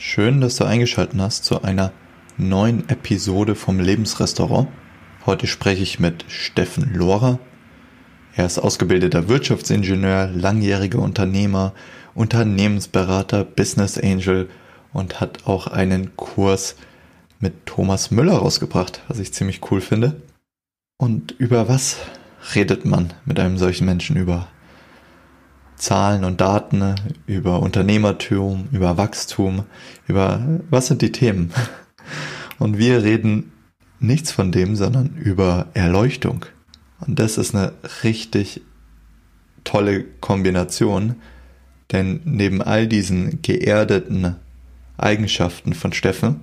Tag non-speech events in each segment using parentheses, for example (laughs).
Schön, dass du eingeschaltet hast zu einer neuen Episode vom Lebensrestaurant. Heute spreche ich mit Steffen Lohrer. Er ist ausgebildeter Wirtschaftsingenieur, langjähriger Unternehmer, Unternehmensberater, Business Angel und hat auch einen Kurs mit Thomas Müller rausgebracht, was ich ziemlich cool finde. Und über was redet man mit einem solchen Menschen über Zahlen und Daten, über Unternehmertum, über Wachstum, über was sind die Themen? (laughs) Und wir reden nichts von dem, sondern über Erleuchtung. Und das ist eine richtig tolle Kombination, denn neben all diesen geerdeten Eigenschaften von Steffen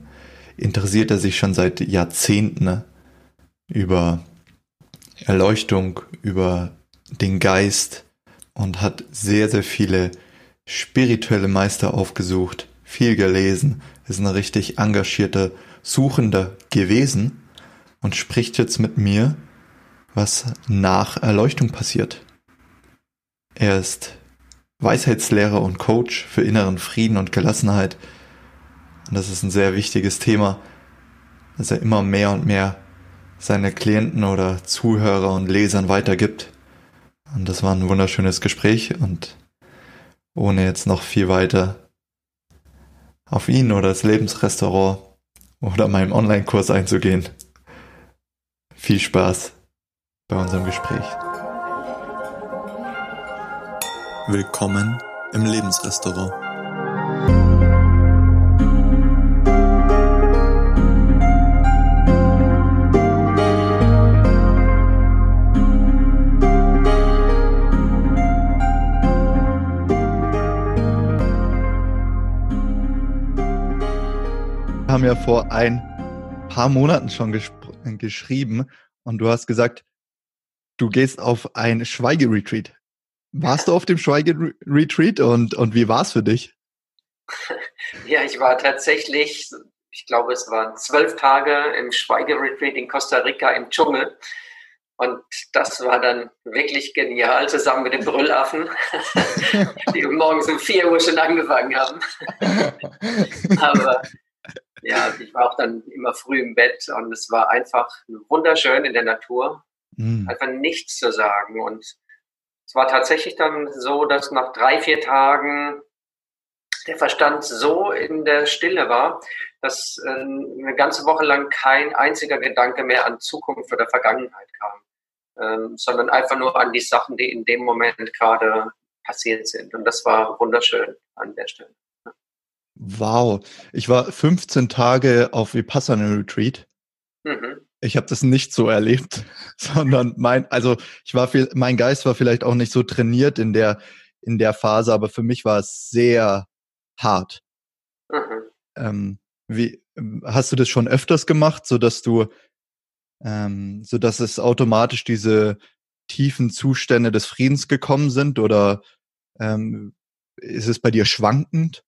interessiert er sich schon seit Jahrzehnten über Erleuchtung, über den Geist und hat sehr, sehr viele spirituelle Meister aufgesucht, viel gelesen, ist ein richtig engagierter Suchender gewesen und spricht jetzt mit mir, was nach Erleuchtung passiert. Er ist Weisheitslehrer und Coach für inneren Frieden und Gelassenheit. Und das ist ein sehr wichtiges Thema, dass er immer mehr und mehr seine Klienten oder Zuhörer und Lesern weitergibt. Und das war ein wunderschönes Gespräch und ohne jetzt noch viel weiter auf ihn oder das Lebensrestaurant oder meinem Online-Kurs einzugehen. Viel Spaß bei unserem Gespräch. Willkommen im Lebensrestaurant. Haben ja vor ein paar Monaten schon geschrieben und du hast gesagt, du gehst auf ein Schweigeretreat. Warst du auf dem Schweigeretreat und, und wie war es für dich? (laughs) Ja, ich war tatsächlich, ich glaube, es waren zwölf Tage im Schweigeretreat in Costa Rica im Dschungel. Und das war dann wirklich genial, zusammen mit den Brüllaffen, (laughs) (laughs) die morgens um 4 Uhr schon angefangen haben. Aber ja, ich war auch dann immer früh im Bett und es war einfach wunderschön in der Natur. Mhm. Einfach nichts zu sagen. Und es war tatsächlich dann so, dass nach drei, vier Tagen der Verstand so in der Stille war, dass äh, eine ganze Woche lang kein einziger Gedanke mehr an Zukunft oder Vergangenheit kam, ähm, sondern einfach nur an die Sachen, die in dem Moment gerade passiert sind. Und das war wunderschön an der Stelle. Wow, ich war 15 Tage auf Vipassana Retreat. Mhm. Ich habe das nicht so erlebt, (laughs) sondern mein, also ich war viel, mein Geist war vielleicht auch nicht so trainiert in der in der Phase, aber für mich war es sehr hart. Mhm. Ähm, wie hast du das schon öfters gemacht, so dass du, ähm, so dass es automatisch diese tiefen Zustände des Friedens gekommen sind oder ähm, ist es bei dir schwankend?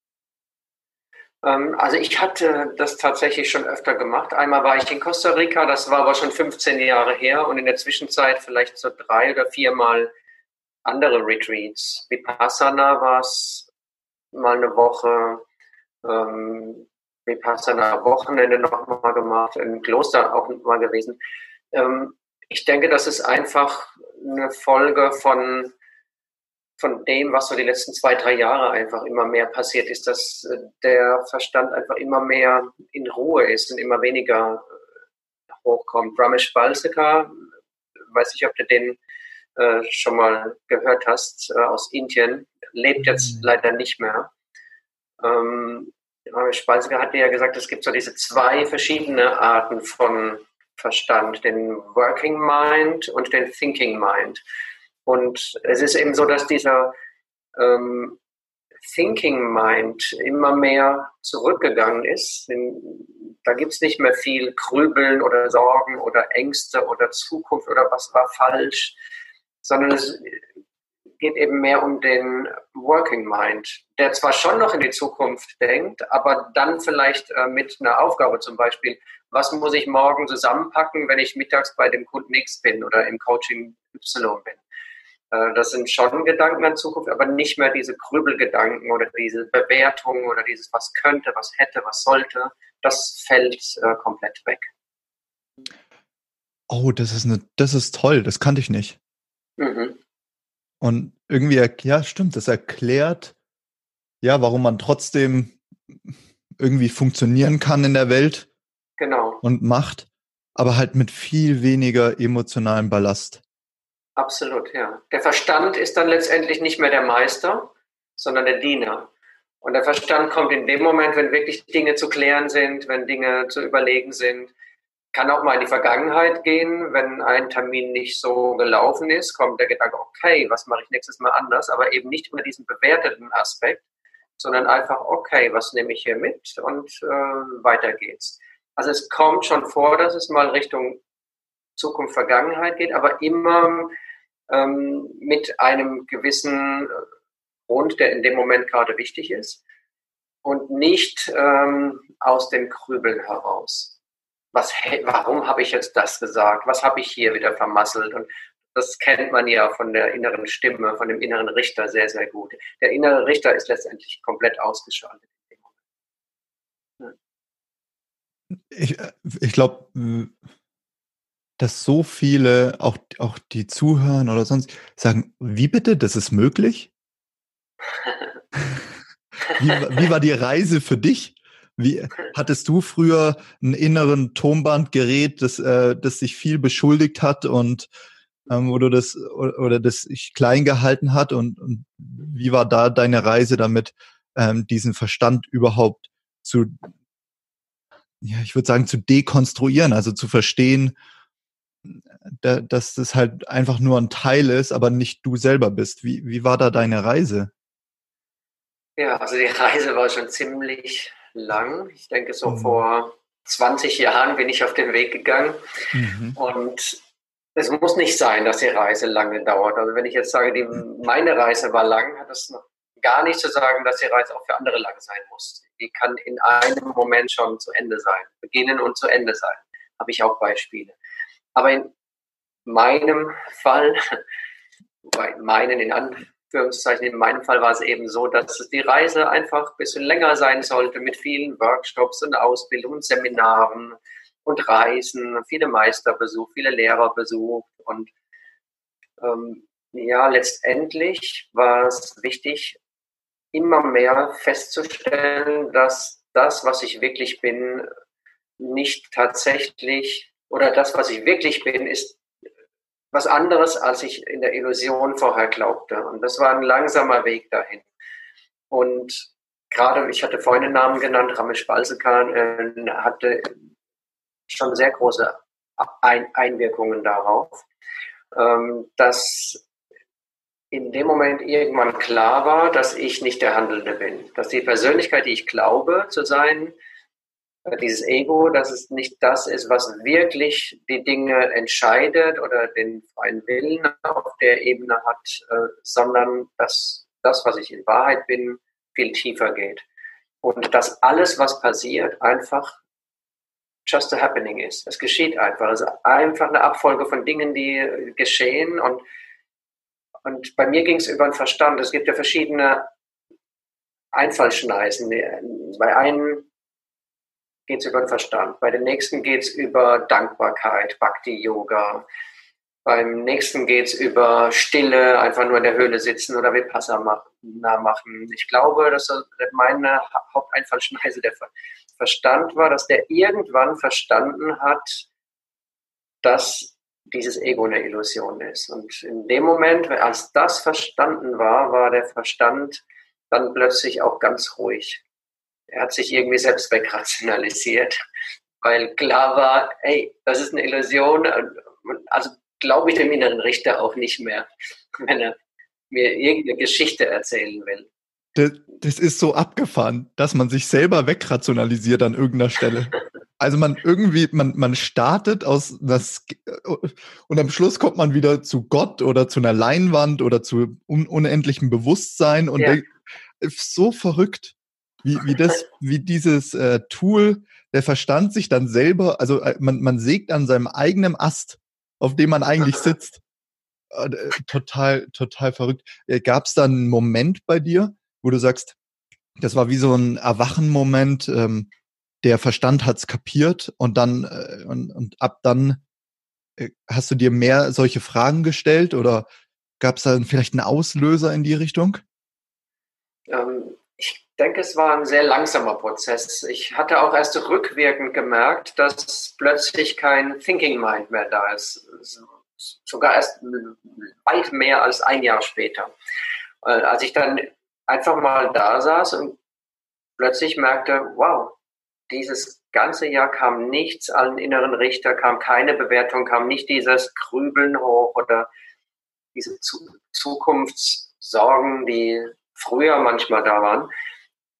Ähm, also ich hatte das tatsächlich schon öfter gemacht. Einmal war ich in Costa Rica, das war aber schon 15 Jahre her und in der Zwischenzeit vielleicht so drei oder viermal andere Retreats. Vipassana war es mal eine Woche, ähm, Vipassana Wochenende nochmal gemacht, im Kloster auch mal gewesen. Ähm, ich denke, das ist einfach eine Folge von von dem, was so die letzten zwei, drei Jahre einfach immer mehr passiert ist, dass äh, der Verstand einfach immer mehr in Ruhe ist und immer weniger äh, hochkommt. Ramesh Balsekar, weiß ich, ob du den äh, schon mal gehört hast, äh, aus Indien, lebt jetzt mhm. leider nicht mehr. Ähm, Ramesh Balsekar hatte ja gesagt, es gibt so diese zwei verschiedene Arten von Verstand, den Working Mind und den Thinking Mind. Und es ist eben so, dass dieser ähm, Thinking Mind immer mehr zurückgegangen ist. Da gibt es nicht mehr viel Grübeln oder Sorgen oder Ängste oder Zukunft oder was war falsch, sondern es geht eben mehr um den Working Mind, der zwar schon noch in die Zukunft denkt, aber dann vielleicht äh, mit einer Aufgabe zum Beispiel, was muss ich morgen zusammenpacken, wenn ich mittags bei dem Kunden X bin oder im Coaching Y bin. Äh, das sind schon Gedanken an Zukunft, aber nicht mehr diese Grübelgedanken oder diese Bewertungen oder dieses, was könnte, was hätte, was sollte. Das fällt äh, komplett weg. Oh, das ist eine, das ist toll, das kannte ich nicht. Mhm. Und irgendwie, ja, stimmt, das erklärt, ja, warum man trotzdem irgendwie funktionieren kann in der Welt. Genau. Und macht, aber halt mit viel weniger emotionalem Ballast. Absolut, ja. Der Verstand ist dann letztendlich nicht mehr der Meister, sondern der Diener. Und der Verstand kommt in dem Moment, wenn wirklich Dinge zu klären sind, wenn Dinge zu überlegen sind. Kann auch mal in die Vergangenheit gehen, wenn ein Termin nicht so gelaufen ist, kommt der Gedanke, okay, was mache ich nächstes Mal anders, aber eben nicht über diesen bewerteten Aspekt, sondern einfach, okay, was nehme ich hier mit und äh, weiter geht's. Also es kommt schon vor, dass es mal Richtung Zukunft, Vergangenheit geht, aber immer ähm, mit einem gewissen Grund, der in dem Moment gerade wichtig ist und nicht ähm, aus dem Krübeln heraus. Was, warum habe ich jetzt das gesagt? Was habe ich hier wieder vermasselt? Und das kennt man ja von der inneren Stimme, von dem inneren Richter sehr, sehr gut. Der innere Richter ist letztendlich komplett ausgeschaltet. Ich, äh, ich glaube, dass so viele, auch, auch die zuhören oder sonst, sagen, wie bitte, das ist möglich? (laughs) wie, wie war die Reise für dich? Wie hattest du früher einen inneren Tonbandgerät, das, äh, das sich viel beschuldigt hat und ähm, wo du das oder, oder das sich klein gehalten hat und, und wie war da deine Reise damit, ähm, diesen Verstand überhaupt zu, ja, ich würde sagen, zu dekonstruieren, also zu verstehen, da, dass das halt einfach nur ein Teil ist, aber nicht du selber bist. Wie, wie war da deine Reise? Ja, also die (laughs) Reise war schon ziemlich lang. Ich denke, so mhm. vor 20 Jahren bin ich auf den Weg gegangen. Mhm. Und es muss nicht sein, dass die Reise lange dauert. Also wenn ich jetzt sage, die, meine Reise war lang, hat das noch gar nicht zu sagen, dass die Reise auch für andere lang sein muss. Die kann in einem Moment schon zu Ende sein, beginnen und zu Ende sein. Habe ich auch Beispiele. Aber in meinem Fall, bei meinen in Anführungszeichen, in meinem Fall war es eben so, dass die Reise einfach ein bisschen länger sein sollte mit vielen Workshops und Ausbildungen, Seminaren und Reisen, viele Meisterbesuch, viele Lehrerbesuch. Und ähm, ja, letztendlich war es wichtig, immer mehr festzustellen, dass das, was ich wirklich bin, nicht tatsächlich oder das, was ich wirklich bin, ist was anderes, als ich in der Illusion vorher glaubte. Und das war ein langsamer Weg dahin. Und gerade, ich hatte vorhin den Namen genannt, Ramesh Balsekan, äh, hatte schon sehr große Ein Einwirkungen darauf, ähm, dass in dem Moment irgendwann klar war, dass ich nicht der Handelnde bin, dass die Persönlichkeit, die ich glaube zu sein, dieses Ego, dass es nicht das ist, was wirklich die Dinge entscheidet oder den freien Willen auf der Ebene hat, äh, sondern dass das, was ich in Wahrheit bin, viel tiefer geht. Und dass alles, was passiert, einfach just a happening ist. Es geschieht einfach. Es ist einfach eine Abfolge von Dingen, die geschehen. Und, und bei mir ging es über den Verstand. Es gibt ja verschiedene Einfallschneisen. Bei einem geht es über den Verstand. Bei den nächsten geht es über Dankbarkeit, Bhakti-Yoga. Beim nächsten geht es über Stille, einfach nur in der Höhle sitzen oder Vipassana machen. Ich glaube, dass meine Haupteinfallschneise (laughs) der Verstand war, dass der irgendwann verstanden hat, dass dieses Ego eine Illusion ist. Und in dem Moment, als das verstanden war, war der Verstand dann plötzlich auch ganz ruhig er hat sich irgendwie selbst wegrationalisiert, weil klar war, hey, das ist eine Illusion. Also glaube ich dem inneren Richter auch nicht mehr, (laughs) wenn er mir irgendeine Geschichte erzählen will. Das, das ist so abgefahren, dass man sich selber wegrationalisiert an irgendeiner Stelle. (laughs) Also man irgendwie, man, man startet aus das und am Schluss kommt man wieder zu Gott oder zu einer Leinwand oder zu un unendlichem Bewusstsein und ja. denkt, so verrückt wie, wie das, wie dieses äh, Tool, der Verstand sich dann selber, also äh, man, man sägt an seinem eigenen Ast, auf dem man eigentlich sitzt. äh, total, total verrückt. Äh, Gab es da einen Moment bei dir, wo du sagst, das war wie so ein Erwachenmoment, ähm, der Verstand hat's kapiert und dann äh, und, und ab dann äh, hast du dir mehr solche Fragen gestellt oder gab es da vielleicht einen Auslöser in die Richtung? Ähm, denke, es war ein sehr langsamer Prozess. Ich hatte auch erst rückwirkend gemerkt, dass plötzlich kein Thinking Mind mehr da ist. Sogar erst weit mehr als ein Jahr später. Äh, als ich dann einfach mal da saß und plötzlich merkte, wow, dieses ganze Jahr kam nichts an inneren Richter, kam keine Bewertung, kam nicht dieses Grübeln hoch oder diese Zukunftssorgen, die früher manchmal da waren.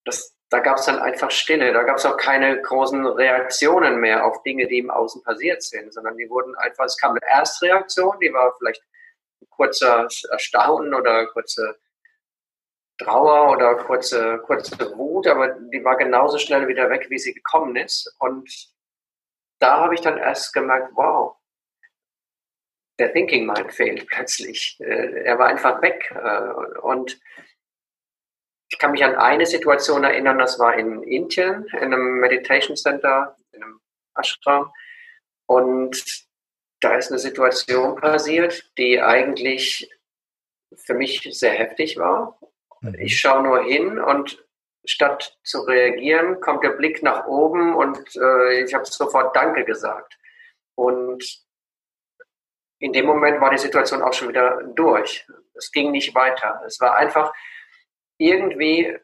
Das, da gab es dann einfach Stille, da gab es auch keine großen Reaktionen mehr auf Dinge, die im Außen passiert sind, sondern die wurden einfach, es kam eine Erstreaktion, die war vielleicht ein kurzer Erstaunen oder kurze Trauer oder kurze, kurze Wut, aber die war genauso schnell wieder weg, wie sie gekommen ist. Und da habe ich dann erst gemerkt, wow, der Thinking Mind fehlt plötzlich. Äh, er war einfach weg. Äh, und ich kann mich an eine Situation erinnern, das war in Indien, in einem Meditation Center, in einem Ashram. Und da ist eine Situation passiert, die eigentlich für mich sehr heftig war. Mhm. Ich schaue nur hin und statt zu reagieren, kommt der Blick nach oben und äh, ich habe sofort Danke gesagt. Und in dem Moment war die Situation auch schon wieder durch. Es ging nicht weiter. Es war einfach irgendwie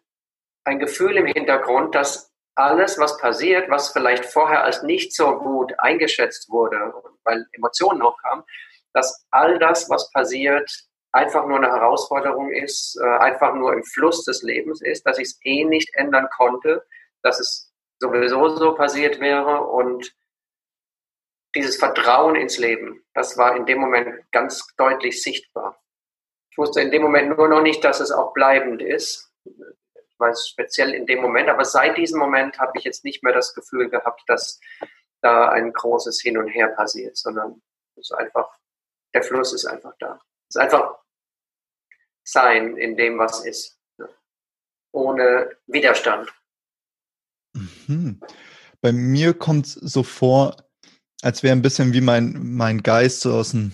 ein Gefühl im Hintergrund, dass alles, was passiert, was vielleicht vorher als nicht so gut eingeschätzt wurde, weil Emotionen noch kamen, dass all das, was passiert, einfach nur eine Herausforderung ist, äh, einfach nur im Fluss des Lebens ist, dass ich es eh nicht ändern konnte, dass es sowieso so passiert wäre und dieses Vertrauen ins Leben, das war in dem Moment ganz deutlich sichtbar. Ich wusste in dem Moment nur noch nicht, dass es auch bleibend ist. Ich weiß speziell in dem Moment, aber seit diesem Moment habe ich jetzt nicht mehr das Gefühl gehabt, dass da ein großes Hin und Her passiert, sondern es ist einfach, der Fluss ist einfach da. Es ist einfach sein in dem, was ist. Ohne Widerstand. Mhm. Bei mir kommt es so vor, als wäre ein bisschen wie mein, mein Geist so aus dem,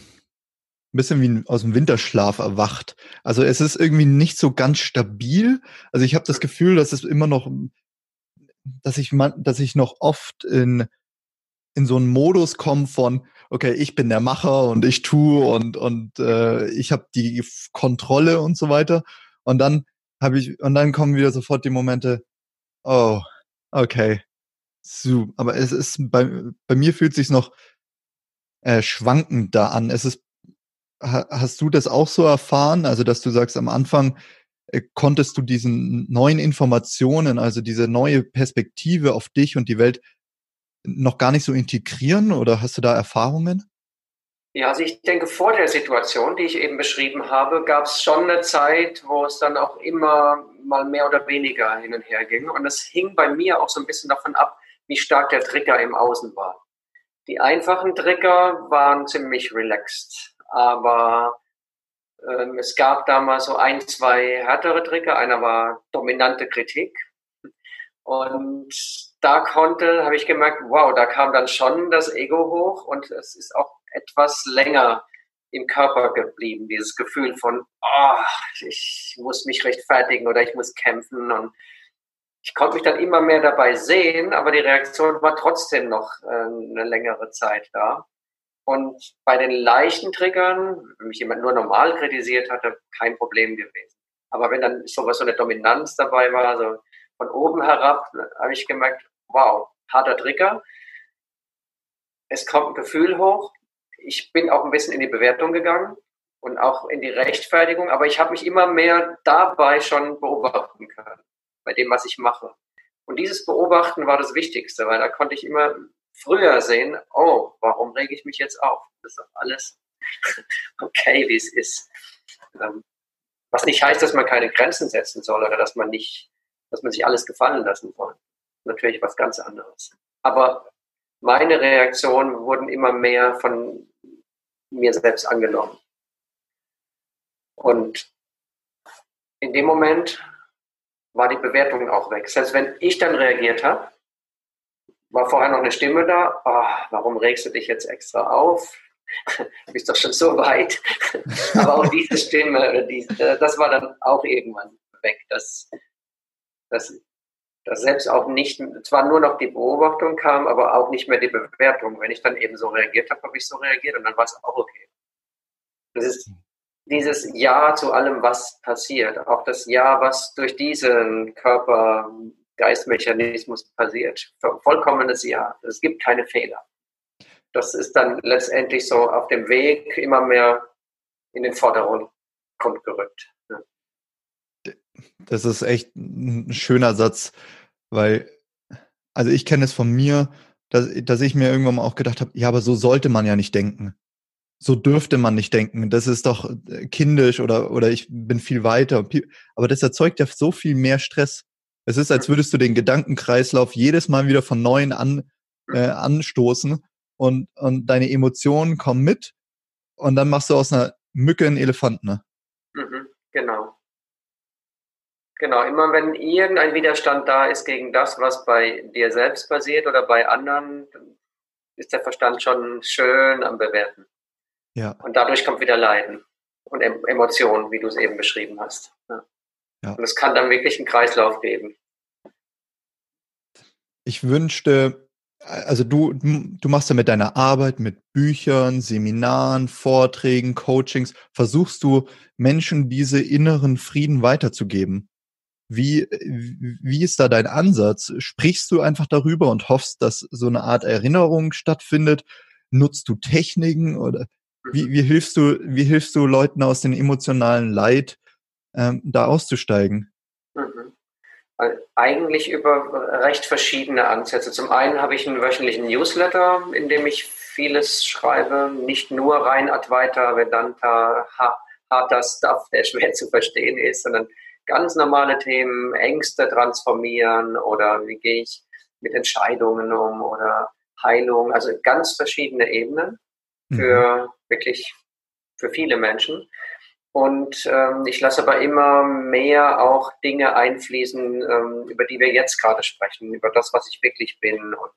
ein bisschen wie aus dem Winterschlaf erwacht. Also es ist irgendwie nicht so ganz stabil. Also ich habe das Gefühl, dass es immer noch, dass ich, dass ich noch oft in, in so einen Modus komme von, okay, ich bin der Macher und ich tue und, und äh, ich habe die Kontrolle und so weiter. Und dann habe ich, und dann kommen wieder sofort die Momente, oh, okay, so, aber es ist bei, bei mir fühlt sich noch äh, schwankend da an. Es ist, hast du das auch so erfahren? Also, dass du sagst, am Anfang äh, konntest du diesen neuen Informationen, also diese neue Perspektive auf dich und die Welt noch gar nicht so integrieren oder hast du da Erfahrungen? Ja, also ich denke, vor der Situation, die ich eben beschrieben habe, gab es schon eine Zeit, wo es dann auch immer mal mehr oder weniger hin und her ging. Und es hing bei mir auch so ein bisschen davon ab, wie stark der Trigger im Außen war. Die einfachen Trigger waren ziemlich relaxed, aber ähm, es gab da mal so ein, zwei härtere Trigger. Einer war dominante Kritik. Und da konnte, habe ich gemerkt, wow, da kam dann schon das Ego hoch und es ist auch etwas länger im Körper geblieben, dieses Gefühl von, oh, ich muss mich rechtfertigen oder ich muss kämpfen und ich konnte mich dann immer mehr dabei sehen, aber die Reaktion war trotzdem noch äh, eine längere Zeit da. Und bei den leichten Triggern, wenn mich jemand nur normal kritisiert hatte, kein Problem gewesen. Aber wenn dann sowas so eine Dominanz dabei war, so von oben herab, habe ich gemerkt, wow, harter Trigger. Es kommt ein Gefühl hoch. Ich bin auch ein bisschen in die Bewertung gegangen und auch in die Rechtfertigung, aber ich habe mich immer mehr dabei schon beobachten können bei dem, was ich mache. Und dieses Beobachten war das Wichtigste, weil da konnte ich immer früher sehen, oh, warum rege ich mich jetzt auf? Das ist doch alles (laughs) okay, wie es ist. Ähm, was nicht heißt, dass man keine Grenzen setzen soll oder dass man nicht, dass man sich alles gefallen lassen soll. Natürlich was ganz anderes. Aber meine Reaktionen wurden immer mehr von mir selbst angenommen. Und in dem Moment war die Bewertung auch weg. Selbst wenn ich dann reagiert habe, war vorher noch eine Stimme da, oh, warum regst du dich jetzt extra auf? du (laughs) bist doch schon so weit. (laughs) Aber auch diese Stimme, das war dann auch irgendwann weg. Das, das, das selbst auch nicht, zwar nur noch die Beobachtung kam, aber auch nicht mehr die Bewertung. Wenn ich dann eben so reagiert habe, habe ich so reagiert und dann war es auch okay. Das ist dieses Ja zu allem, was passiert. Auch das Ja, was durch diesen Körper-Geistmechanismus passiert. Vollkommenes Ja. Es gibt keine Fehler das ist dann letztendlich so auf dem Weg immer mehr in den Vordergrund gerückt. Das ist echt ein schöner Satz, weil, also ich kenne es von mir, dass, dass ich mir irgendwann mal auch gedacht habe, ja, aber so sollte man ja nicht denken. So dürfte man nicht denken. Das ist doch äh, kindisch oder, oder ich bin viel weiter. Aber das erzeugt ja so viel mehr Stress. Es ist, als würdest du den Gedankenkreislauf jedes Mal wieder von neuem an, äh, anstoßen und, und deine Emotionen kommen mit und dann machst du aus einer Mücke einen Elefanten. Ne? Mhm, genau. Genau, immer wenn irgendein Widerstand da ist gegen das, was bei dir selbst passiert oder bei anderen, ist der Verstand schon schön am Bewerten. Ja. Und dadurch kommt wieder Leiden und Emotionen, wie du es eben beschrieben hast. Ja. ja. Und es kann dann wirklich einen Kreislauf geben. Ich wünschte, also du, du machst ja mit deiner Arbeit, mit Büchern, Seminaren, Vorträgen, Coachings, versuchst du Menschen diese inneren Frieden weiterzugeben. Wie, wie ist da dein Ansatz? Sprichst du einfach darüber und hoffst, dass so eine Art Erinnerung stattfindet? Nutzt du Techniken oder wie, wie hilfst du, wie hilfst du Leuten aus dem emotionalen Leid, ähm, da auszusteigen? Eigentlich über recht verschiedene Ansätze. Zum einen habe ich einen wöchentlichen Newsletter, in dem ich vieles schreibe, nicht nur rein Advaita, Vedanta, harter Stuff, der schwer zu verstehen ist, sondern ganz normale Themen, Ängste transformieren oder wie gehe ich mit Entscheidungen um oder Heilung, also ganz verschiedene Ebenen für mhm. wirklich für viele Menschen. Und ähm, ich lasse aber immer mehr auch Dinge einfließen, ähm, über die wir jetzt gerade sprechen, über das, was ich wirklich bin und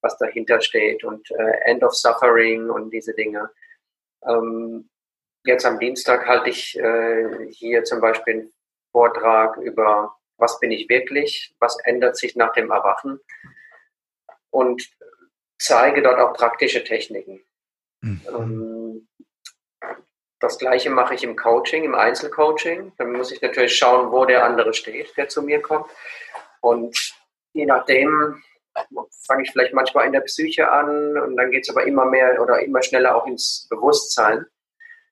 was dahinter steht und äh, End of Suffering und diese Dinge. Ähm, jetzt am Dienstag halte ich äh, hier zum Beispiel einen Vortrag über, was bin ich wirklich, was ändert sich nach dem Erwachen und zeige dort auch praktische Techniken. Mhm. Das gleiche mache ich im Coaching, im Einzelcoaching. Dann muss ich natürlich schauen, wo der andere steht, der zu mir kommt. Und je nachdem fange ich vielleicht manchmal in der Psyche an und dann geht es aber immer mehr oder immer schneller auch ins Bewusstsein,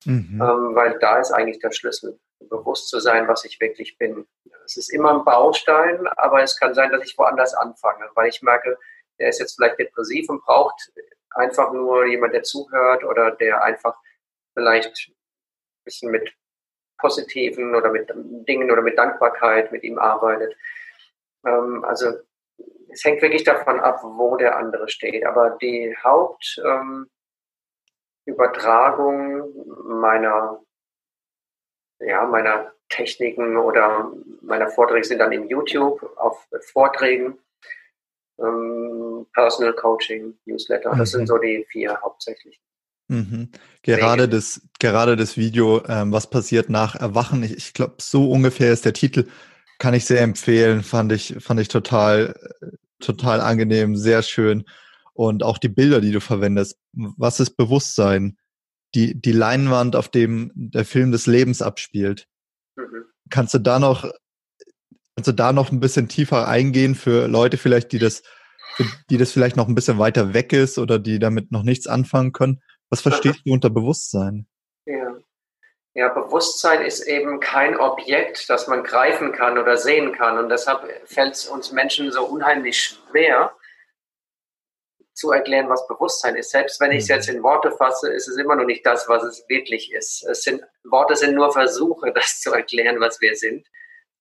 mhm. ähm, weil da ist eigentlich der Schlüssel, bewusst zu sein, was ich wirklich bin. Es ist immer ein Baustein, aber es kann sein, dass ich woanders anfange, weil ich merke, der ist jetzt vielleicht depressiv und braucht einfach nur jemand, der zuhört oder der einfach vielleicht bisschen mit positiven oder mit Dingen oder mit Dankbarkeit mit ihm arbeitet. Ähm, also es hängt wirklich davon ab, wo der andere steht. Aber die Hauptübertragung ähm, meiner, ja, meiner Techniken oder meiner Vorträge sind dann in YouTube auf Vorträgen, ähm, Personal Coaching, Newsletter. Das sind mhm. so die vier hauptsächlichen. Mhm. Gerade das, gerade das Video, ähm, was passiert nach Erwachen, ich, ich glaube, so ungefähr ist der Titel, kann ich sehr empfehlen, fand ich, fand ich total, total angenehm, sehr schön. Und auch die Bilder, die du verwendest. Was ist Bewusstsein? Die, die Leinwand, auf dem der Film des Lebens abspielt. Mhm. Kannst du da noch, kannst du da noch ein bisschen tiefer eingehen für Leute vielleicht, die das, die das vielleicht noch ein bisschen weiter weg ist oder die damit noch nichts anfangen können? Was verstehst du unter Bewusstsein? Ja. ja, Bewusstsein ist eben kein Objekt, das man greifen kann oder sehen kann. Und deshalb fällt es uns Menschen so unheimlich schwer, zu erklären, was Bewusstsein ist. Selbst wenn ich es jetzt mhm. in Worte fasse, ist es immer noch nicht das, was es wirklich ist. Es sind, Worte sind nur Versuche, (laughs) das zu erklären, was wir sind.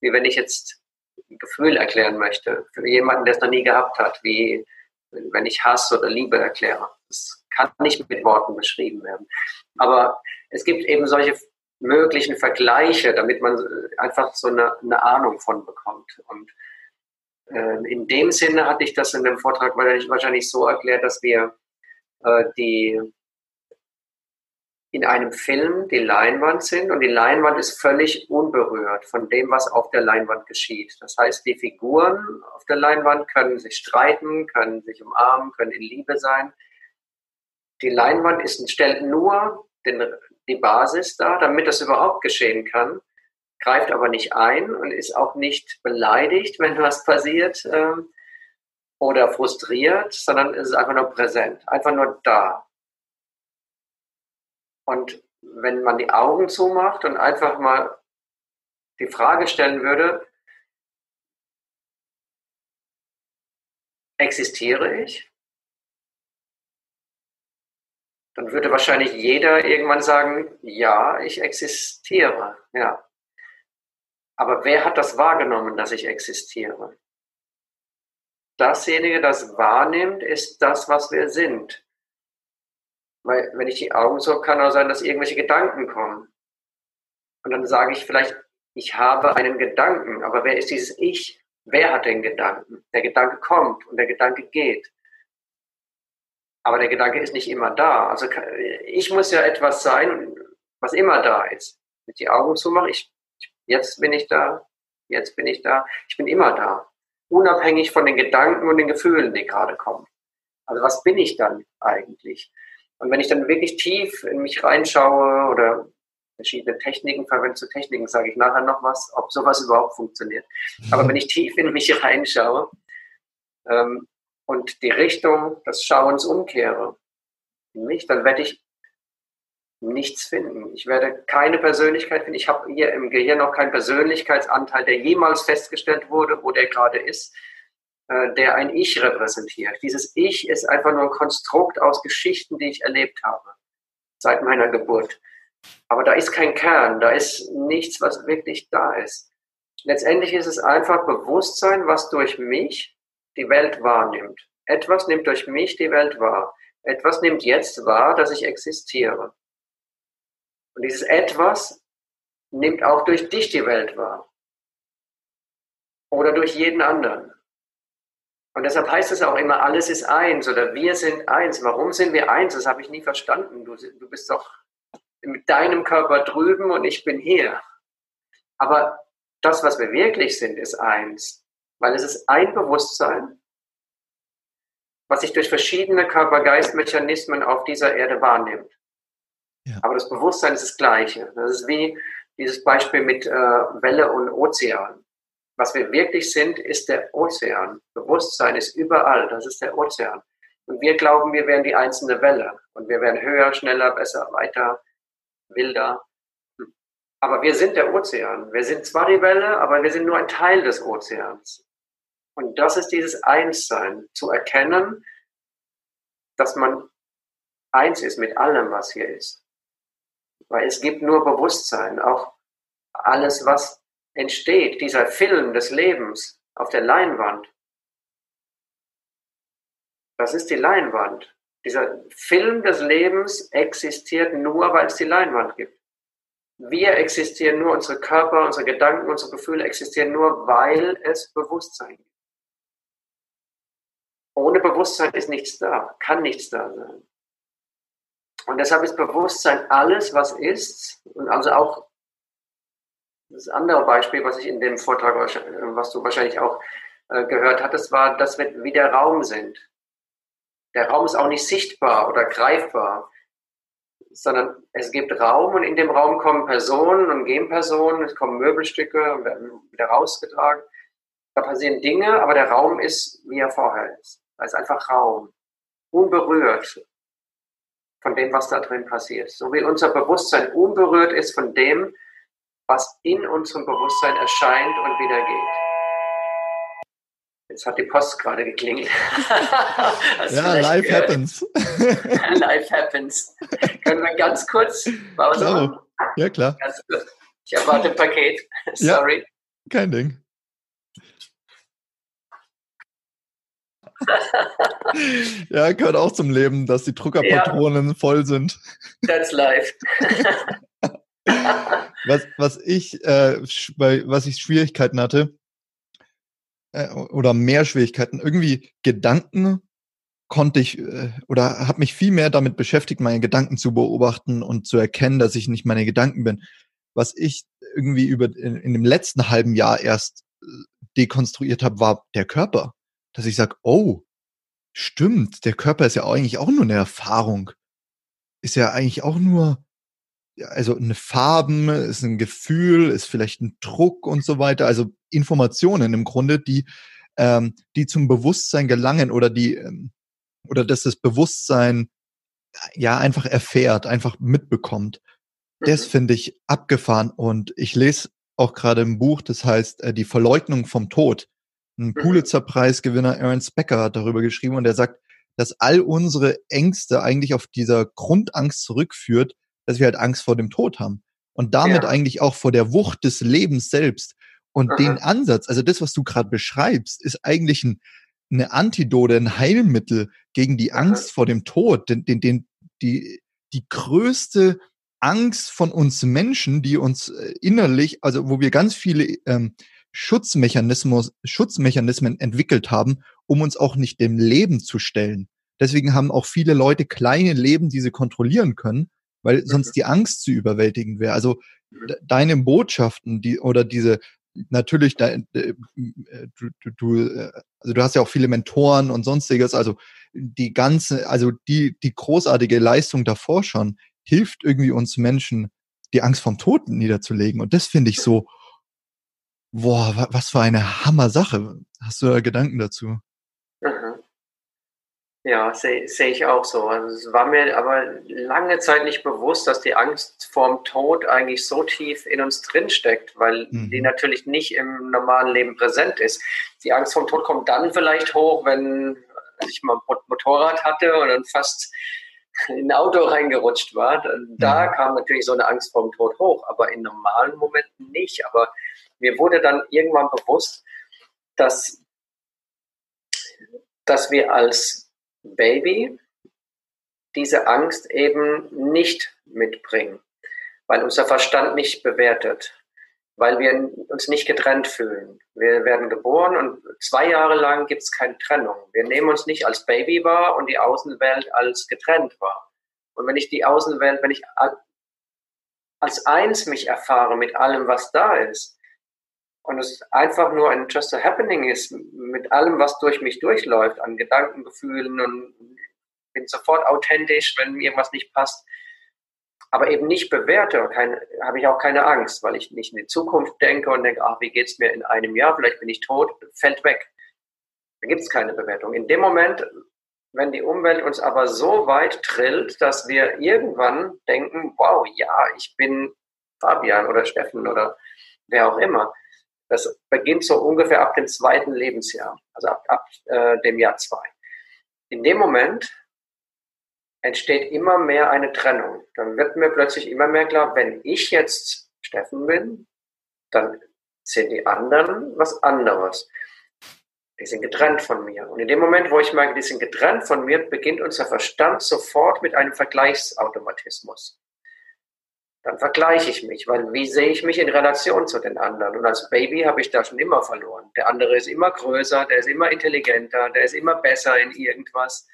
Wie wenn ich jetzt ein Gefühl erklären möchte, für jemanden, der es noch nie gehabt hat, wie wenn ich Hass oder Liebe erkläre. Das kann nicht mit Worten beschrieben werden. Aber es gibt eben solche möglichen Vergleiche, damit man einfach so eine, eine Ahnung von bekommt. Und äh, in dem Sinne hatte ich das in dem Vortrag wahrscheinlich so erklärt, dass wir äh, die in einem Film die Leinwand sind und die Leinwand ist völlig unberührt von dem, was auf der Leinwand geschieht. Das heißt, die Figuren auf der Leinwand können sich streiten, können sich umarmen, können in Liebe sein. Die Leinwand ist, stellt nur den, die Basis dar, damit das überhaupt geschehen kann, greift aber nicht ein und ist auch nicht beleidigt, wenn was passiert äh, oder frustriert, sondern ist einfach nur präsent, einfach nur da. Und wenn man die Augen zumacht und einfach mal die Frage stellen würde, existiere ich? Dann würde wahrscheinlich jeder irgendwann sagen, ja, ich existiere, ja. Aber wer hat das wahrgenommen, dass ich existiere? Dasjenige, das wahrnimmt, ist das, was wir sind. Weil wenn ich die Augen so, kann auch sein, dass irgendwelche Gedanken kommen. Und dann sage ich vielleicht, ich habe einen Gedanken, aber wer ist dieses Ich? Wer hat den Gedanken? Der Gedanke kommt und der Gedanke geht. Aber der Gedanke ist nicht immer da. Also ich muss ja etwas sein, was immer da ist. Mit die Augen zumache ich, jetzt bin ich da, jetzt bin ich da, ich bin immer da. Unabhängig von den Gedanken und den Gefühlen, die gerade kommen. Also was bin ich dann eigentlich? Und wenn ich dann wirklich tief in mich reinschaue oder verschiedene Techniken verwende, zu Techniken sage ich nachher noch was, ob sowas überhaupt funktioniert. Aber wenn ich tief in mich reinschaue ähm, und die Richtung des Schauens umkehre in mich, dann werde ich nichts finden. Ich werde keine Persönlichkeit finden. Ich habe hier im Gehirn noch keinen Persönlichkeitsanteil, der jemals festgestellt wurde, wo der gerade ist. Äh, der ein Ich repräsentiert. Dieses Ich ist einfach nur ein Konstrukt aus Geschichten, die ich erlebt habe seit meiner Geburt. Aber da ist kein Kern, da ist nichts, was wirklich da ist. Letztendlich ist es einfach Bewusstsein, was durch mich die Welt wahrnimmt. Etwas nimmt durch mich die Welt wahr. Etwas nimmt jetzt wahr, dass ich existiere. Und dieses Etwas nimmt auch durch dich die Welt wahr. Oder durch jeden anderen. Und deshalb heißt es auch immer, alles ist eins oder wir sind eins. Warum sind wir eins? Das habe ich nie verstanden. Du, du bist doch mit deinem Körper drüben und ich bin hier. Aber das, was wir wirklich sind, ist eins. Weil es ist ein Bewusstsein, was sich durch verschiedene Körper-Geist-Mechanismen auf dieser Erde wahrnimmt. Ja. Aber das Bewusstsein ist das Gleiche. Das ist wie dieses Beispiel mit äh, Welle und Ozean. Was wir wirklich sind, ist der Ozean. Bewusstsein ist überall, das ist der Ozean. Und wir glauben, wir wären die einzelne Welle. Und wir wären höher, schneller, besser, weiter, wilder. Aber wir sind der Ozean. Wir sind zwar die Welle, aber wir sind nur ein Teil des Ozeans. Und das ist dieses Einssein, zu erkennen, dass man eins ist mit allem, was hier ist. Weil es gibt nur Bewusstsein, auch alles, was entsteht, dieser Film des Lebens auf der Leinwand. Das ist die Leinwand. Dieser Film des Lebens existiert nur, weil es die Leinwand gibt. Wir existieren nur, unsere Körper, unsere Gedanken, unsere Gefühle existieren nur, weil es Bewusstsein gibt. Ohne Bewusstsein ist nichts da, kann nichts da sein. Und deshalb ist Bewusstsein alles, was ist, und also auch das andere Beispiel, was ich in dem Vortrag, was du wahrscheinlich auch äh, gehört hattest, war, dass wir wie der Raum sind. Der Raum ist auch nicht sichtbar oder greifbar, sondern es gibt Raum und in dem Raum kommen Personen und gehen Personen, es kommen Möbelstücke und werden wieder rausgetragen. Da passieren Dinge, aber der Raum ist, wie er vorher ist. Da ist einfach Raum, unberührt von dem, was da drin passiert. So wie unser Bewusstsein unberührt ist von dem, was in unserem Bewusstsein erscheint und wieder geht. Jetzt hat die Post gerade geklingelt. (laughs) ja, life gehört. happens. (laughs) life happens. Können wir ganz kurz Pause machen? Ja, klar. Ich erwarte ein Paket. Sorry. Ja, kein Ding. (laughs) ja, gehört auch zum Leben, dass die Druckerpatronen ja. voll sind. That's life. (laughs) was, was ich, äh, bei, was ich Schwierigkeiten hatte, äh, oder mehr Schwierigkeiten, irgendwie Gedanken konnte ich äh, oder habe mich viel mehr damit beschäftigt, meine Gedanken zu beobachten und zu erkennen, dass ich nicht meine Gedanken bin. Was ich irgendwie über in, in dem letzten halben Jahr erst äh, dekonstruiert habe, war der Körper. Dass ich sage, oh, stimmt, der Körper ist ja eigentlich auch nur eine Erfahrung. Ist ja eigentlich auch nur, also eine Farben, ist ein Gefühl, ist vielleicht ein Druck und so weiter. Also Informationen im Grunde, die, ähm, die zum Bewusstsein gelangen oder die, ähm, oder dass das Bewusstsein ja einfach erfährt, einfach mitbekommt. Das mhm. finde ich abgefahren und ich lese auch gerade ein Buch, das heißt äh, Die Verleugnung vom Tod. Ein mhm. Pulitzer-Preisgewinner Ernst Becker hat darüber geschrieben und er sagt, dass all unsere Ängste eigentlich auf dieser Grundangst zurückführt, dass wir halt Angst vor dem Tod haben. Und damit ja. eigentlich auch vor der Wucht des Lebens selbst. Und Aha. den Ansatz, also das, was du gerade beschreibst, ist eigentlich ein, eine Antidote, ein Heilmittel gegen die Angst Aha. vor dem Tod, den, den, den, die, die größte Angst von uns Menschen, die uns äh, innerlich, also wo wir ganz viele ähm, Schutzmechanismus, Schutzmechanismen entwickelt haben, um uns auch nicht dem Leben zu stellen. Deswegen haben auch viele Leute kleine Leben, die sie kontrollieren können, weil sonst die Angst zu überwältigen wäre. Also deine Botschaften, die oder diese natürlich, de, de, du, du, du, äh, also du hast ja auch viele Mentoren und sonstiges, also die ganze, also die, die großartige Leistung davor schon hilft irgendwie uns Menschen, die Angst vom Toten niederzulegen. Und das finde ich so, boah, was für eine Hammer-Sache. Hast du da Gedanken dazu? Mhm. Ja, sehe seh ich auch so. Also es war mir aber lange Zeit nicht bewusst, dass die Angst vorm Tod eigentlich so tief in uns drinsteckt, weil mhm. die natürlich nicht im normalen Leben präsent ist. Die Angst vorm Tod kommt dann vielleicht hoch, wenn ich mal ein Motorrad hatte und dann fast in ein Auto reingerutscht war. Da mhm. kam natürlich so eine Angst vorm Tod hoch, aber in normalen Momenten nicht. Aber mir wurde dann irgendwann bewusst, dass, dass wir als Baby diese Angst eben nicht mitbringen, weil unser Verstand nicht bewertet, weil wir uns nicht getrennt fühlen. Wir werden geboren und zwei Jahre lang gibt es keine Trennung. Wir nehmen uns nicht als Baby wahr und die Außenwelt als getrennt wahr. Und wenn ich die Außenwelt, wenn ich als eins mich erfahre mit allem, was da ist, und es einfach nur ein Just a Happening ist, mit allem, was durch mich durchläuft, an Gedanken, Gefühlen und bin sofort authentisch, wenn irgendwas nicht passt, aber eben nicht bewerte, habe ich auch keine Angst, weil ich nicht in die Zukunft denke und denke, ach, wie geht es mir in einem Jahr, vielleicht bin ich tot, fällt weg. Da gibt es keine Bewertung. In dem Moment, wenn die Umwelt uns aber so weit trillt, dass wir irgendwann denken, wow, ja, ich bin Fabian oder Steffen oder wer auch immer, das beginnt so ungefähr ab dem zweiten Lebensjahr, also ab, ab äh, dem Jahr zwei. In dem Moment entsteht immer mehr eine Trennung. Dann wird mir plötzlich immer mehr klar, wenn ich jetzt Steffen bin, dann sind die anderen was anderes. Die sind getrennt von mir. Und in dem Moment, wo ich merke, die sind getrennt von mir, beginnt unser Verstand sofort mit einem Vergleichsautomatismus dann vergleiche ich mich, weil wie sehe ich mich in Relation zu den anderen? Und als Baby habe ich da schon immer verloren. Der andere ist immer größer, der ist immer intelligenter, der ist immer besser in irgendwas.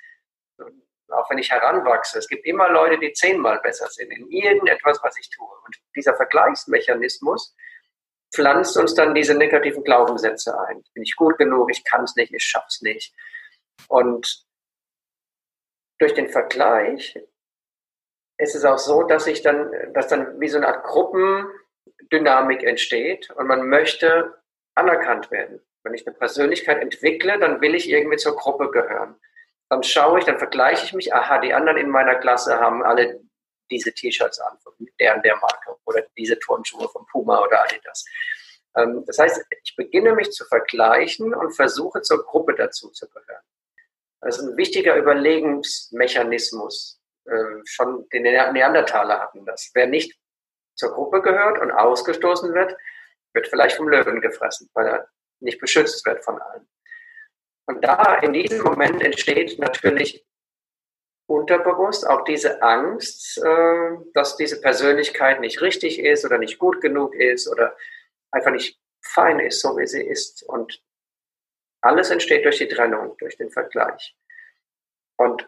Auch wenn ich heranwachse, es gibt immer Leute, die zehnmal besser sind in irgendetwas, was ich tue. Und dieser Vergleichsmechanismus pflanzt uns dann diese negativen Glaubenssätze ein. Bin ich gut genug? Ich kann es nicht, ich schaff's nicht. Und durch den Vergleich ist es auch so, dass sich dann, dass dann wie so eine Art Gruppendynamik entsteht und man möchte anerkannt werden. Wenn ich eine Persönlichkeit entwickle, dann will ich irgendwie zur Gruppe gehören. Dann schaue ich, dann vergleiche ich mich, aha, die anderen in meiner Klasse haben alle diese T-Shirts an, von der und der Marke oder diese Turnschuhe von Puma oder Adidas. Ähm, das heißt, ich beginne mich zu vergleichen und versuche zur Gruppe dazu zu gehören. Das ist ein wichtiger Überlegungsmechanismus, schon die Neandertaler hatten das. Wer nicht zur Gruppe gehört und ausgestoßen wird, wird vielleicht vom Löwen gefressen, weil er nicht beschützt wird von allen. Und da in diesem Moment entsteht natürlich unterbewusst auch diese Angst, äh, dass diese Persönlichkeit nicht richtig ist oder nicht gut genug ist oder einfach nicht fein ist, so wie sie ist. Und alles entsteht durch die Trennung, durch den Vergleich. Und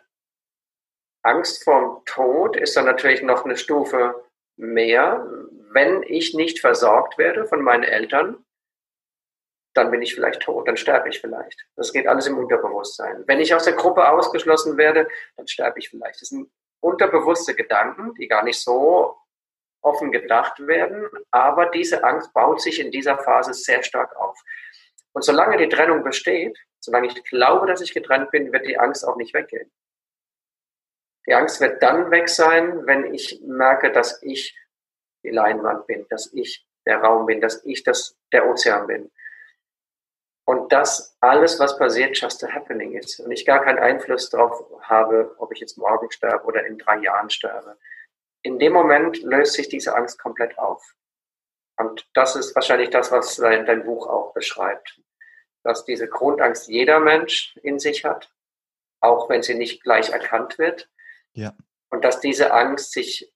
Angst vorm Tod ist dann natürlich noch eine Stufe mehr. Wenn ich nicht versorgt werde von meinen Eltern, dann bin ich vielleicht tot, dann sterbe ich vielleicht. Das geht alles im Unterbewusstsein. Wenn ich aus der Gruppe ausgeschlossen werde, dann sterbe ich vielleicht. Das sind unterbewusste Gedanken, die gar nicht so offen gedacht werden, aber diese Angst baut sich in dieser Phase sehr stark auf. Und solange die Trennung besteht, solange ich glaube, dass ich getrennt bin, wird die Angst auch nicht weggehen. Die Angst wird dann weg sein, wenn ich merke, dass ich die Leinwand bin, dass ich der Raum bin, dass ich das, der Ozean bin. Und dass alles, was passiert, just a happening ist. Und ich gar keinen Einfluss darauf habe, ob ich jetzt morgen sterbe oder in drei Jahren sterbe. In dem Moment löst sich diese Angst komplett auf. Und das ist wahrscheinlich das, was dein, dein Buch auch beschreibt. Dass diese Grundangst jeder Mensch in sich hat, auch wenn sie nicht gleich erkannt wird. Ja. Und dass diese Angst sich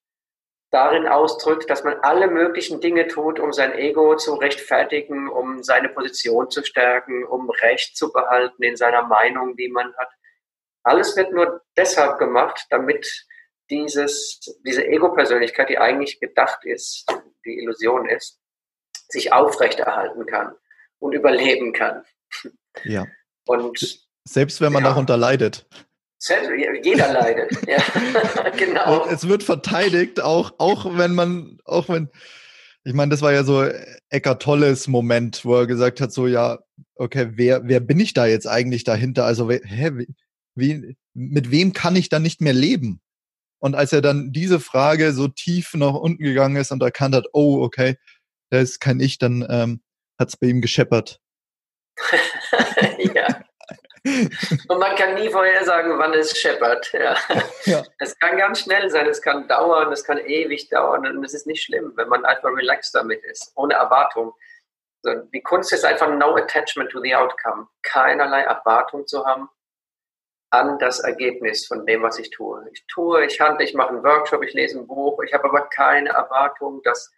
darin ausdrückt, dass man alle möglichen Dinge tut, um sein Ego zu rechtfertigen, um seine Position zu stärken, um Recht zu behalten in seiner Meinung, die man hat. Alles wird nur deshalb gemacht, damit dieses, diese Ego-Persönlichkeit, die eigentlich gedacht ist, die Illusion ist, sich aufrechterhalten kann und überleben kann. Ja. Und selbst wenn man ja. darunter leidet. Jeder leidet, (laughs) ja, (laughs) genau. Und es wird verteidigt, auch, auch wenn man, auch wenn, ich meine, das war ja so Eckart Tolles Moment, wo er gesagt hat, so, ja, okay, wer, wer bin ich da jetzt eigentlich dahinter? Also, hä, wie, mit wem kann ich dann nicht mehr leben? Und als er dann diese Frage so tief nach unten gegangen ist und erkannt hat, oh, okay, ist kein Ich, dann ähm, hat es bei ihm gescheppert. (laughs) ja. Und man kann nie vorher sagen, wann es scheppert. Ja. ja. Es kann ganz schnell sein, es kann dauern, es kann ewig dauern und es ist nicht schlimm, wenn man einfach relaxed damit ist, ohne Erwartung. Die Kunst ist einfach no attachment to the outcome. Keinerlei Erwartung zu haben an das Ergebnis von dem, was ich tue. Ich tue, ich handle, ich mache einen Workshop, ich lese ein Buch, ich habe aber keine Erwartung, dass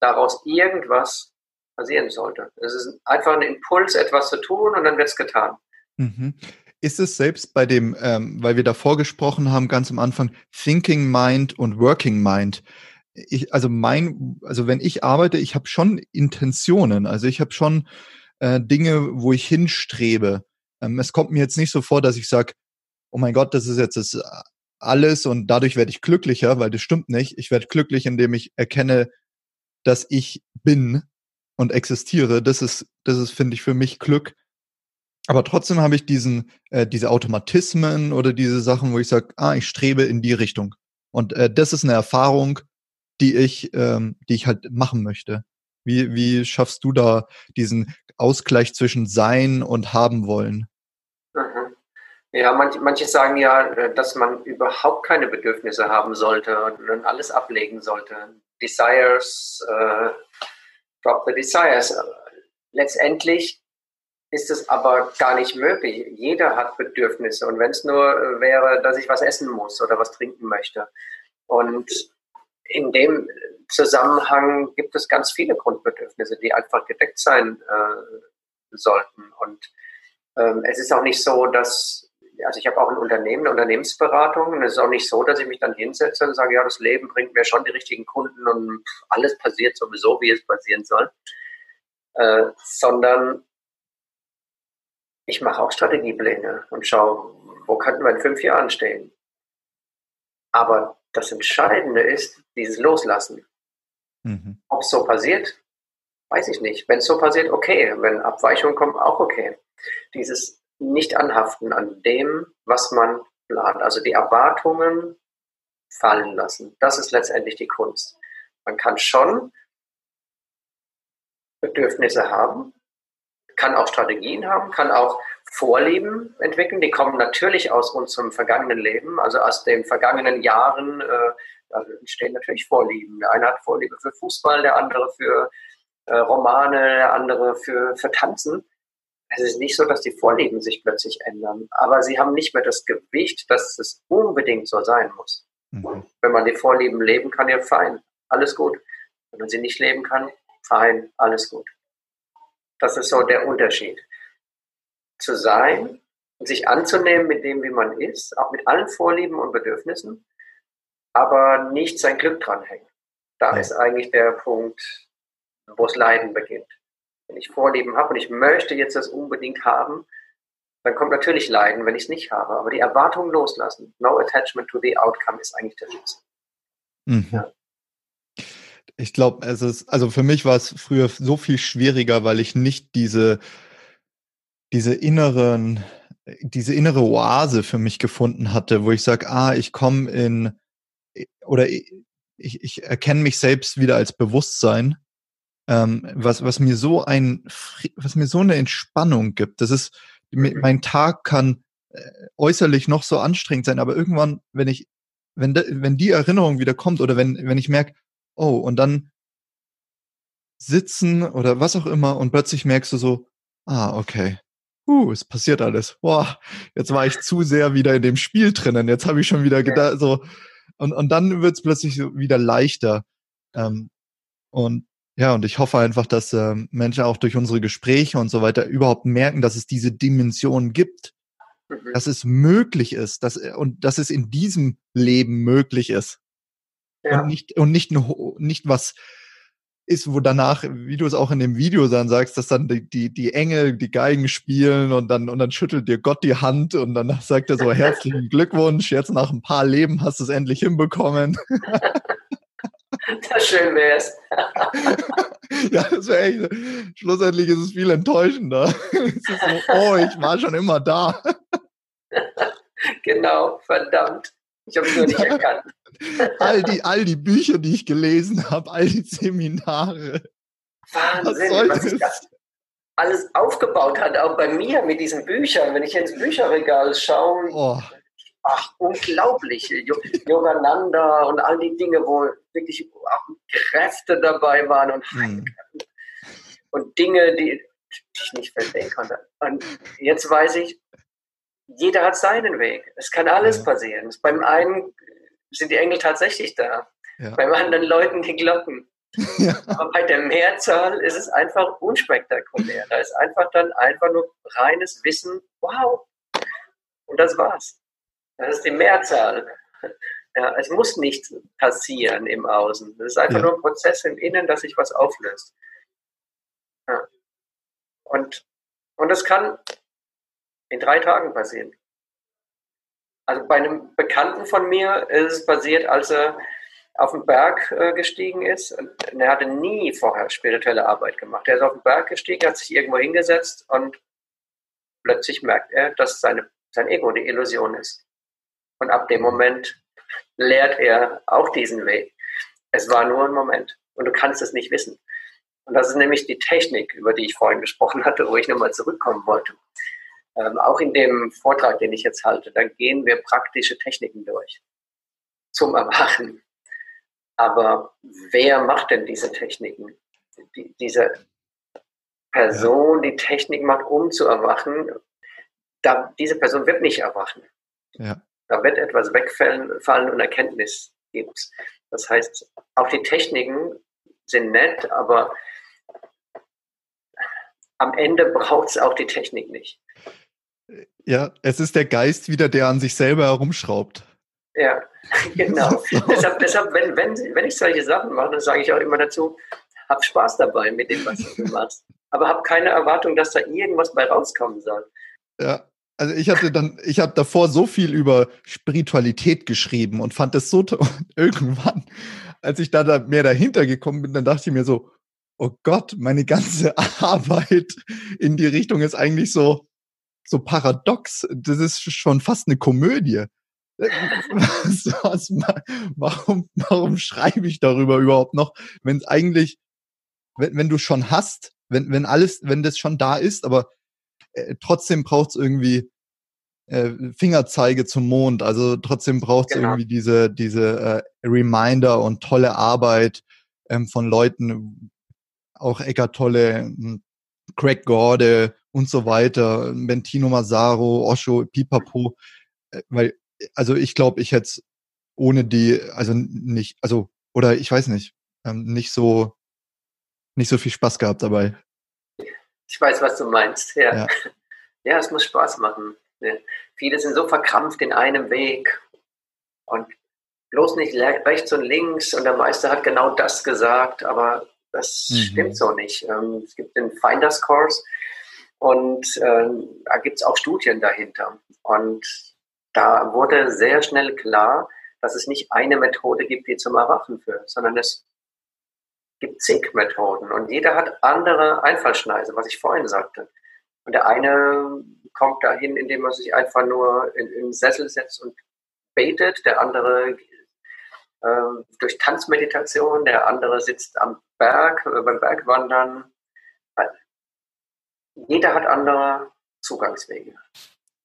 daraus irgendwas passieren sollte. Es ist einfach ein Impuls, etwas zu tun und dann wird es getan. Mhm. Ist es selbst bei dem, ähm, weil wir davor gesprochen haben, ganz am Anfang, Thinking Mind und Working Mind. Ich, also mein, also wenn ich arbeite, ich habe schon Intentionen, also ich habe schon äh, Dinge, wo ich hinstrebe. Ähm, es kommt mir jetzt nicht so vor, dass ich sage, oh mein Gott, das ist jetzt das äh, alles und dadurch werde ich glücklicher, weil das stimmt nicht. Ich werde glücklich, indem ich erkenne, dass ich bin und existiere. Das ist, das ist, finde ich, für mich Glück. Aber trotzdem habe ich diesen, äh, diese Automatismen oder diese Sachen, wo ich sage, ah, ich strebe in die Richtung. Und äh, das ist eine Erfahrung, die ich, ähm, die ich halt machen möchte. Wie, wie schaffst du da diesen Ausgleich zwischen Sein und Haben wollen? Mhm. Ja, manche, manche sagen ja, äh, dass man überhaupt keine Bedürfnisse haben sollte und alles ablegen sollte. Desires, äh, drop the desires. Letztendlich ist es aber gar nicht möglich. Jeder hat Bedürfnisse und wenn es nur äh, wäre, dass ich was essen muss oder was trinken möchte. Und in dem Zusammenhang gibt es ganz viele Grundbedürfnisse, die einfach gedeckt sein äh, sollten. Und ähm, es ist auch nicht so, dass, also ich habe auch ein Unternehmen, eine Unternehmensberatung, und es ist auch nicht so, dass ich mich dann hinsetze und sage, ja, das Leben bringt mir schon die richtigen Kunden und alles passiert sowieso, wie es passieren soll. Äh, sondern ich mache auch Strategiepläne und schaue, wo könnten wir in fünf Jahren stehen. Aber das Entscheidende ist dieses Loslassen. Mhm. Ob es so passiert, weiß ich nicht. Wenn es so passiert, okay. Wenn Abweichungen kommen, auch okay. Dieses Nicht-Anhaften an dem, was man plant. Also die Erwartungen fallen lassen. Das ist letztendlich die Kunst. Man kann schon Bedürfnisse haben, kann auch Strategien haben, kann auch Vorlieben entwickeln. Die kommen natürlich aus unserem vergangenen Leben, also aus den vergangenen Jahren. Äh, da entstehen natürlich Vorlieben. Der eine hat Vorliebe für Fußball, der andere für äh, Romane, der andere für, für Tanzen. es ist nicht so, dass die Vorlieben sich plötzlich ändern, aber sie haben nicht mehr das Gewicht, dass es unbedingt so sein muss. Mhm. Wenn man die Vorlieben leben kann, ja fein, alles gut. Wenn man sie nicht leben kann, fein, alles gut. Das ist so der Unterschied. Zu sein und sich anzunehmen mit dem, wie man ist, auch mit allen Vorlieben und Bedürfnissen, aber nicht sein Glück dranhängen. Da ja. ist eigentlich der Punkt, wo das Leiden beginnt. Wenn ich Vorlieben habe und ich möchte jetzt das unbedingt haben, dann kommt natürlich Leiden, wenn ich es nicht habe. Aber die Erwartung loslassen, no attachment to the outcome, ist eigentlich der Schlüssel. Mhm. Ja. Ich glaube, es ist, also für mich war es früher so viel schwieriger, weil ich nicht diese, diese inneren, diese innere Oase für mich gefunden hatte, wo ich sage, ah, ich komme in, oder ich, ich erkenne mich selbst wieder als Bewusstsein, ähm, was, was mir so ein, was mir so eine Entspannung gibt. Das ist, mein Tag kann äh, äußerlich noch so anstrengend sein, aber irgendwann, wenn ich, wenn, de, wenn die Erinnerung wieder kommt oder wenn, wenn ich merke, oh, und dann sitzen oder was auch immer und plötzlich merkst du so, ah, okay, uh, es passiert alles. Boah, jetzt war ich zu sehr wieder in dem Spiel drinnen. Jetzt habe ich schon wieder gedacht, so, und, und dann wird es plötzlich wieder leichter. Ähm, und ja, und ich hoffe einfach, dass äh, Menschen auch durch unsere Gespräche und so weiter überhaupt merken, dass es diese Dimension gibt, mhm. dass es möglich ist, dass, äh, und dass es in diesem Leben möglich ist. Ja. Und nicht, und nicht, nicht was ist, wo danach, wie du es auch in dem Video dann sagst, dass dann die, die, die Engel die Geigen spielen und dann, und dann schüttelt dir Gott die Hand und dann (laughs) sagt er so herzlichen Glückwunsch, jetzt nach ein paar Leben hast du es endlich hinbekommen. Das schön wär's. (laughs) ja, das wäre echt. Schlussendlich ist es viel enttäuschender. (laughs) es ist so, oh, ich war schon immer da. genau, verdammt. Ich habe es nur nicht erkannt. All, die, all die Bücher, die ich gelesen habe, all die Seminare. Wahnsinn, was, was sich das alles aufgebaut hat, auch bei mir mit diesen Büchern. Wenn ich ins Bücherregal schaue, oh ach, unglaublich. Yogananda und all die Dinge, wo wirklich auch Kräfte dabei waren und, mhm. und Dinge, die, die ich nicht verstehen konnte. Und jetzt weiß ich, jeder hat seinen Weg. Es kann alles passieren. Beim einen sind die Engel tatsächlich da, ja. beim anderen läuten die Glocken. (laughs) Ja. Aber bei der Mehrzahl ist es einfach unspektakulär. Da ist einfach dann einfach nur reines Wissen, wow. Und das war's. Das ist die Mehrzahl. Ja, es muss nichts passieren im Außen. Es ist einfach ja. nur ein Prozess im Innen, dass sich was auflöst. Ja. Und, und das kann in drei Tagen passieren. Also bei einem Bekannten von mir ist es passiert, als er auf den Berg äh, gestiegen ist. Und er hatte nie vorher spirituelle Arbeit gemacht. Er ist auf den Berg gestiegen, hat sich irgendwo hingesetzt und plötzlich merkt er, dass seine, sein Ego die Illusion ist. Und ab dem Moment lehrt er auch diesen Weg. Es war nur ein Moment und du kannst es nicht wissen. Und das ist nämlich die Technik, über die ich vorhin gesprochen hatte, wo ich nochmal zurückkommen wollte. Ähm, auch in dem Vortrag, den ich jetzt halte, da gehen wir praktische Techniken durch zum Erwachen. Aber wer macht denn diese Techniken? Die, diese Person, die Technik macht, um zu erwachen, da, diese Person wird nicht erwachen. Ja. Da wird etwas wegfallen fallen und Erkenntnis gibt. Das heißt, auch die Techniken sind nett, aber am Ende braucht es auch die Technik nicht. Ja, es ist der Geist wieder, der an sich selber herumschraubt. Ja, (laughs) genau. (laughs) deshalb, deshalb wenn, wenn, wenn ich solche Sachen mache, dann sage ich auch immer dazu, hab Spaß dabei mit dem, was du (laughs) machst. Aber hab keine Erwartung, dass da irgendwas bei rauskommen soll. Ja, also ich hatte dann, ich habe davor so viel über Spiritualität geschrieben und fand es so. Und irgendwann, als ich da, da mehr dahinter gekommen bin, dann dachte ich mir so, oh Gott, meine ganze Arbeit in die Richtung ist eigentlich so, so paradox. Das ist schon fast eine Komödie. Was, was, warum, warum schreibe ich darüber überhaupt noch, wenn es eigentlich, wenn, wenn du schon hast, wenn, wenn alles, wenn das schon da ist, aber äh, trotzdem braucht es irgendwie äh, Fingerzeige zum Mond. Also trotzdem braucht es genau. irgendwie diese, diese äh, Reminder und tolle Arbeit ähm, von Leuten, auch Eckart Tolle, hm, Craig Gorde und so weiter, Bentino Massaro, Osho, Pipapo, äh, weil, also ich glaube, ich hätte ohne die, also nicht, also, oder ich weiß nicht, ähm, nicht so, nicht so viel Spaß gehabt dabei. Ich weiß, was du meinst, ja. Ja, (laughs) ja es muss Spaß machen. Ja. Viele sind so verkrampft in einem Weg und bloß nicht rechts und links und der Meister hat genau das gesagt, aber das mhm. stimmt so nicht. Ähm, es gibt den Finders Course und äh, da gibt es auch Studien dahinter. Und da wurde sehr schnell klar, dass es nicht eine Methode gibt, die zum Erwachen führt, sondern es gibt zig Methoden und jeder hat andere Einfallschneise, was ich vorhin sagte. Und der eine kommt dahin, indem er sich einfach nur in, in den Sessel setzt und betet, der andere äh, durch Tanzmeditation, der andere sitzt am Berg, äh, beim Bergwandern. Jeder hat andere Zugangswege.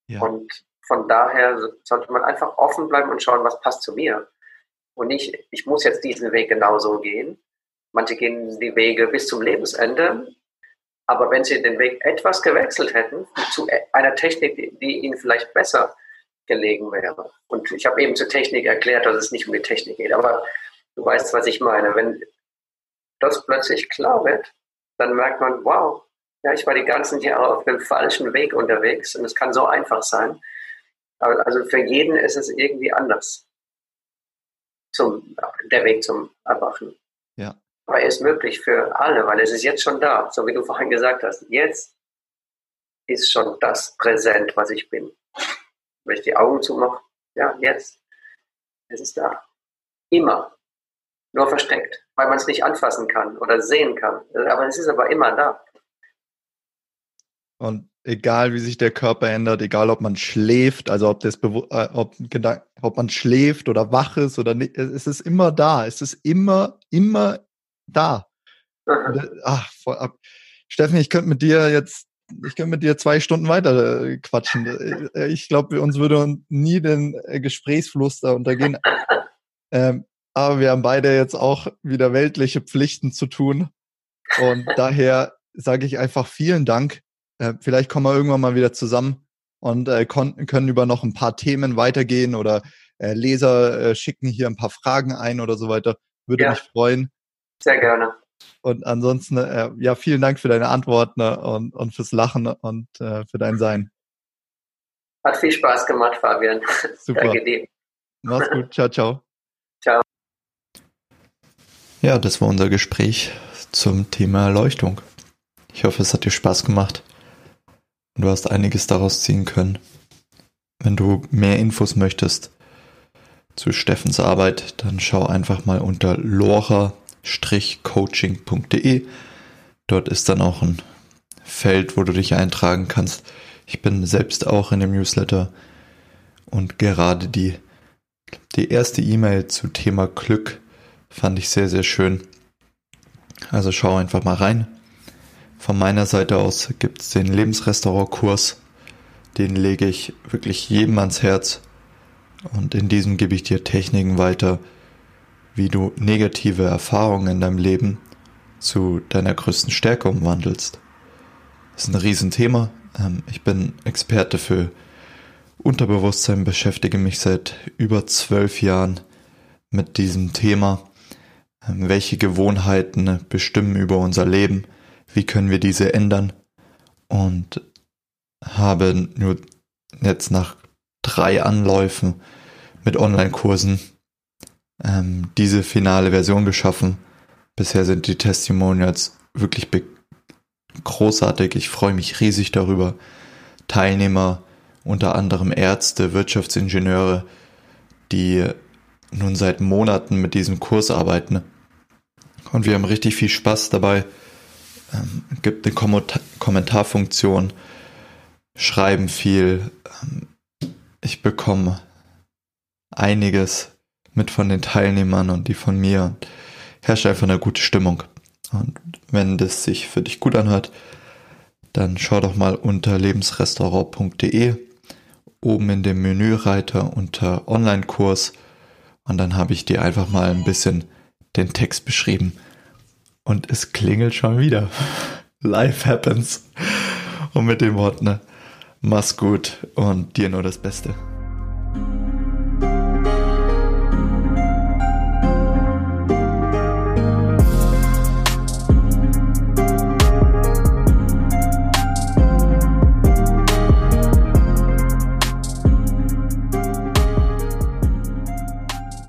Ja. Und von daher sollte man einfach offen bleiben und schauen, was passt zu mir. Und nicht, ich muss jetzt diesen Weg genauso gehen. Manche gehen die Wege bis zum Lebensende. Aber wenn sie den Weg etwas gewechselt hätten zu e-, einer Technik, die, die ihnen vielleicht besser gelegen wäre. Und ich habe eben zur Technik erklärt, dass es nicht um die Technik geht. Aber du weißt, was ich meine. Wenn das plötzlich klar wird, dann merkt man, wow, ja, ich war die ganzen Jahre auf dem falschen Weg unterwegs und es kann so einfach sein. Also für jeden ist es irgendwie anders. Zum, der Weg zum Erwachen. Ja. Aber er ist möglich für alle, weil es ist jetzt schon da, so wie du vorhin gesagt hast. Jetzt ist schon das präsent, was ich bin. Wenn ich die Augen zumache, ja, jetzt. Es ist da. Immer. Nur versteckt, weil man es nicht anfassen kann oder sehen kann. Aber es ist aber immer da. Und egal wie sich der Körper ändert, egal ob man schläft, also ob das äh, ob, ob man schläft oder wach ist oder nicht, es ist immer da. Es ist immer, immer da. Ach, voll Steffen, ich könnte mit dir jetzt, ich könnte mit dir zwei Stunden weiter äh, quatschen. Äh, ich glaube, uns würde nie den Gesprächsfluss da untergehen. (laughs) Ähm, aber wir haben beide jetzt auch wieder weltliche Pflichten zu tun. Und (laughs) daher sage ich einfach vielen Dank äh, vielleicht kommen wir irgendwann mal wieder zusammen und äh, können über noch ein paar Themen weitergehen oder äh, Leser äh, schicken hier ein paar Fragen ein oder so weiter. Würde ja. mich freuen. Sehr gerne. Und ansonsten, äh, ja, vielen Dank für deine Antworten ne, und, und fürs Lachen und äh, für dein Sein. Hat viel Spaß gemacht, Fabian. (laughs) Super. Danke dir. Mach's gut. Ciao, ciao. Ciao. Ja, das war unser Gespräch zum Thema Erleuchtung. Ich hoffe, es hat dir Spaß gemacht und du hast einiges daraus ziehen können. Wenn du mehr Infos möchtest zu Steffens Arbeit, dann schau einfach mal unter lora-coaching.de. Dort ist dann auch ein Feld, wo du dich eintragen kannst. Ich bin selbst auch in dem Newsletter und gerade die, die erste E-Mail zu Thema Glück fand ich sehr, sehr schön. Also schau einfach mal rein. Von meiner Seite aus gibt es den Lebensrestaurantkurs. Den lege ich wirklich jedem ans Herz. Und in diesem gebe ich dir Techniken weiter, wie du negative Erfahrungen in deinem Leben zu deiner größten Stärke umwandelst. Das ist ein Riesenthema. Ähm, ich bin Experte für Unterbewusstsein, beschäftige mich seit über zwölf Jahren mit diesem Thema. Welche Gewohnheiten bestimmen über unser Leben? wie können wir diese ändern und habe nur jetzt nach drei Anläufen mit Online-Kursen ähm, diese finale Version geschaffen. Bisher sind die Testimonials wirklich großartig. Ich freue mich riesig darüber. Teilnehmer, unter anderem Ärzte, Wirtschaftsingenieure, die nun seit Monaten mit diesem Kurs arbeiten. Und wir haben richtig viel Spaß dabei ähm, gibt eine Kom Kommentarfunktion, schreiben viel. Ähm, ich bekomme einiges mit von den Teilnehmern und die von mir. Herrscht einfach eine gute Stimmung. Und wenn das sich für dich gut anhört, dann schau doch mal unter lebensrestaurant.de oben in dem Menüreiter unter Online-Kurs und dann habe ich dir einfach mal ein bisschen den Text beschrieben. Und es klingelt schon wieder. Life happens. Und mit dem Wort, ne? Mach's gut und dir nur das Beste.